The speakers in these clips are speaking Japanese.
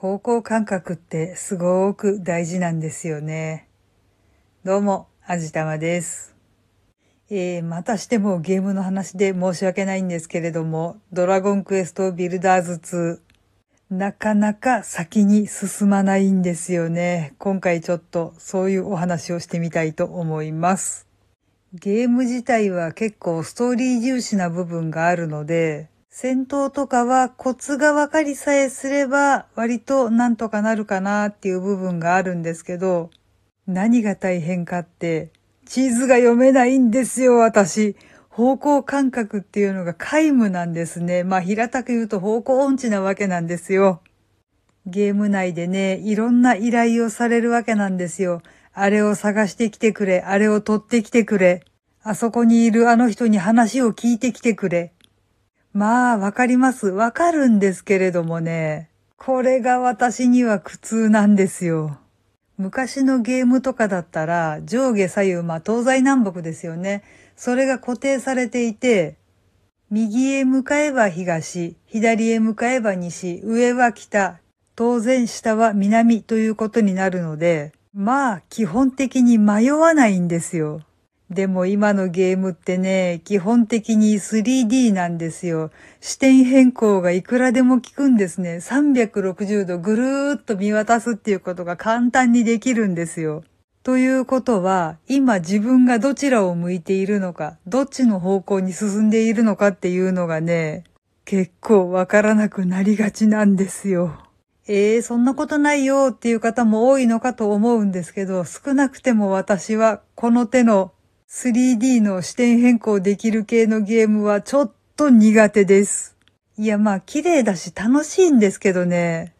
方向感覚ってすごく大事なんですよね。どうも、あじたまです。えー、またしてもゲームの話で申し訳ないんですけれども、ドラゴンクエストビルダーズ2、なかなか先に進まないんですよね。今回ちょっとそういうお話をしてみたいと思います。ゲーム自体は結構ストーリー重視な部分があるので、戦闘とかはコツが分かりさえすれば割となんとかなるかなっていう部分があるんですけど、何が大変かって、地図が読めないんですよ、私。方向感覚っていうのが皆無なんですね。まあ平たく言うと方向音痴なわけなんですよ。ゲーム内でね、いろんな依頼をされるわけなんですよ。あれを探してきてくれ、あれを取ってきてくれ。あそこにいるあの人に話を聞いてきてくれ。まあ、わかります。わかるんですけれどもね。これが私には苦痛なんですよ。昔のゲームとかだったら、上下左右、まあ東西南北ですよね。それが固定されていて、右へ向かえば東、左へ向かえば西、上は北、当然下は南ということになるので、まあ基本的に迷わないんですよ。でも今のゲームってね、基本的に 3D なんですよ。視点変更がいくらでも効くんですね。360度ぐるーっと見渡すっていうことが簡単にできるんですよ。ということは、今自分がどちらを向いているのか、どっちの方向に進んでいるのかっていうのがね、結構わからなくなりがちなんですよ。ええー、そんなことないよっていう方も多いのかと思うんですけど、少なくても私はこの手の 3D の視点変更できる系のゲームはちょっと苦手です。いやまあ綺麗だし楽しいんですけどね。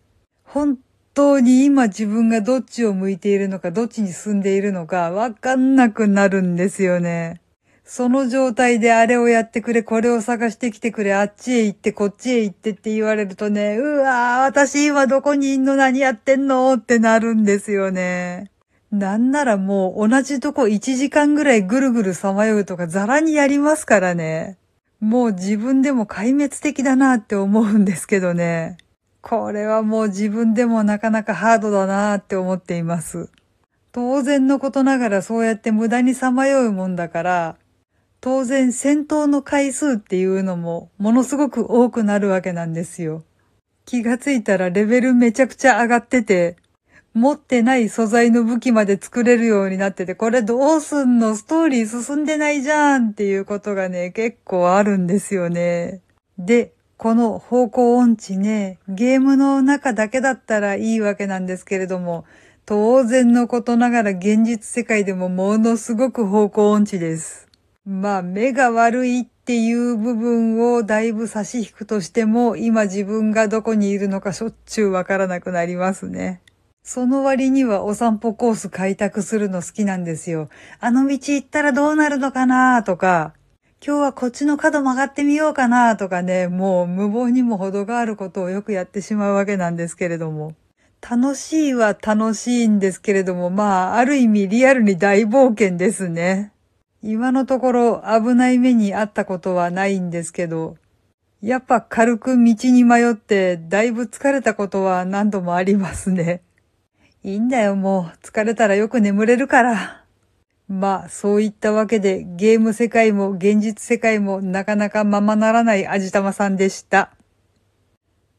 本当に今自分がどっちを向いているのかどっちに進んでいるのかわかんなくなるんですよね。その状態であれをやってくれ、これを探してきてくれ、あっちへ行って、こっちへ行ってって言われるとね、うわー、私今どこにいんの何やってんのってなるんですよね。なんならもう同じとこ1時間ぐらいぐるぐるさまようとかザラにやりますからね。もう自分でも壊滅的だなって思うんですけどね。これはもう自分でもなかなかハードだなって思っています。当然のことながらそうやって無駄にさまようもんだから、当然戦闘の回数っていうのもものすごく多くなるわけなんですよ。気がついたらレベルめちゃくちゃ上がってて、持ってない素材の武器まで作れるようになってて、これどうすんの？ストーリー進んでないじゃんっていうことがね、結構あるんですよね。で、この方向音痴ね、ゲームの中だけだったらいいわけなんですけれども、当然のことながら現実世界でもものすごく方向音痴です。まあ、目が悪いっていう部分をだいぶ差し引くとしても、今自分がどこにいるのかしょっちゅうわからなくなりますね。その割にはお散歩コース開拓するの好きなんですよ。あの道行ったらどうなるのかなとか、今日はこっちの角曲がってみようかなとかね、もう無謀にも程があることをよくやってしまうわけなんですけれども。楽しいは楽しいんですけれども、まあ、ある意味リアルに大冒険ですね。今のところ危ない目にあったことはないんですけど、やっぱ軽く道に迷ってだいぶ疲れたことは何度もありますね。いいんだよ、もう。疲れたらよく眠れるから。まあ、そういったわけで、ゲーム世界も現実世界もなかなかままならないあじたまさんでした。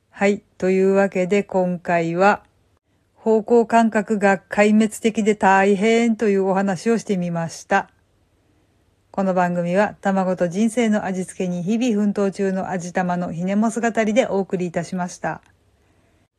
はい。というわけで、今回は、方向感覚が壊滅的で大変というお話をしてみました。この番組は卵と人生の味付けに日々奮闘中の味玉のひねも姿りでお送りいたしました。